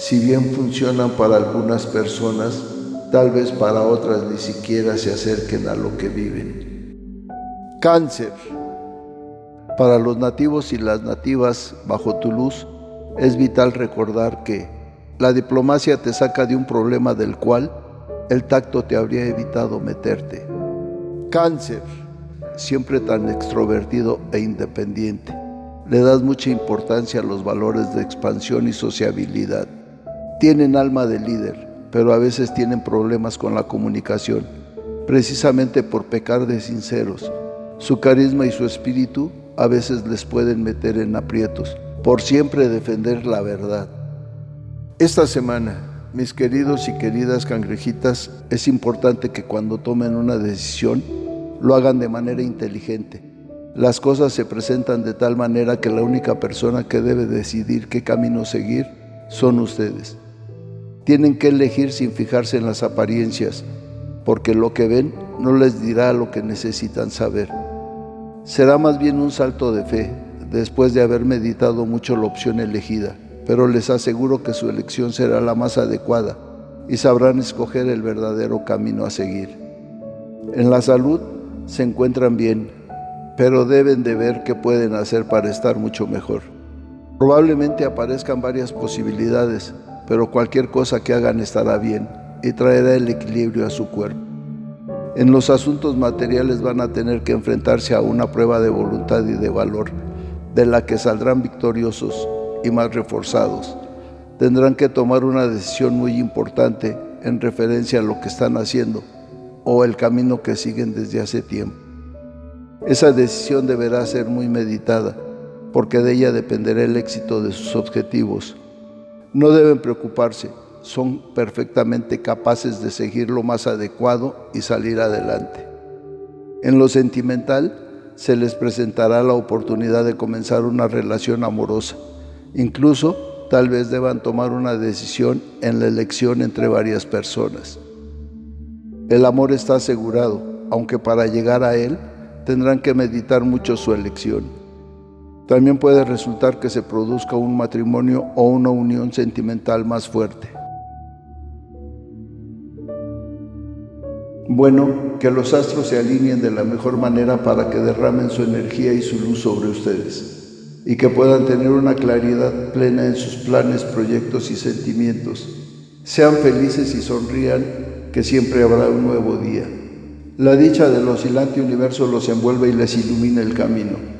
si bien funcionan para algunas personas, tal vez para otras ni siquiera se acerquen a lo que viven. Cáncer. Para los nativos y las nativas bajo tu luz, es vital recordar que la diplomacia te saca de un problema del cual el tacto te habría evitado meterte. Cáncer, siempre tan extrovertido e independiente. Le das mucha importancia a los valores de expansión y sociabilidad. Tienen alma de líder, pero a veces tienen problemas con la comunicación, precisamente por pecar de sinceros. Su carisma y su espíritu a veces les pueden meter en aprietos por siempre defender la verdad. Esta semana, mis queridos y queridas cangrejitas, es importante que cuando tomen una decisión lo hagan de manera inteligente. Las cosas se presentan de tal manera que la única persona que debe decidir qué camino seguir son ustedes. Tienen que elegir sin fijarse en las apariencias, porque lo que ven no les dirá lo que necesitan saber. Será más bien un salto de fe, después de haber meditado mucho la opción elegida, pero les aseguro que su elección será la más adecuada y sabrán escoger el verdadero camino a seguir. En la salud se encuentran bien, pero deben de ver qué pueden hacer para estar mucho mejor. Probablemente aparezcan varias posibilidades, pero cualquier cosa que hagan estará bien y traerá el equilibrio a su cuerpo. En los asuntos materiales van a tener que enfrentarse a una prueba de voluntad y de valor, de la que saldrán victoriosos y más reforzados. Tendrán que tomar una decisión muy importante en referencia a lo que están haciendo o el camino que siguen desde hace tiempo. Esa decisión deberá ser muy meditada, porque de ella dependerá el éxito de sus objetivos. No deben preocuparse, son perfectamente capaces de seguir lo más adecuado y salir adelante. En lo sentimental, se les presentará la oportunidad de comenzar una relación amorosa. Incluso, tal vez deban tomar una decisión en la elección entre varias personas. El amor está asegurado, aunque para llegar a él tendrán que meditar mucho su elección. También puede resultar que se produzca un matrimonio o una unión sentimental más fuerte. Bueno, que los astros se alineen de la mejor manera para que derramen su energía y su luz sobre ustedes y que puedan tener una claridad plena en sus planes, proyectos y sentimientos. Sean felices y sonrían, que siempre habrá un nuevo día. La dicha del oscilante universo los envuelve y les ilumina el camino.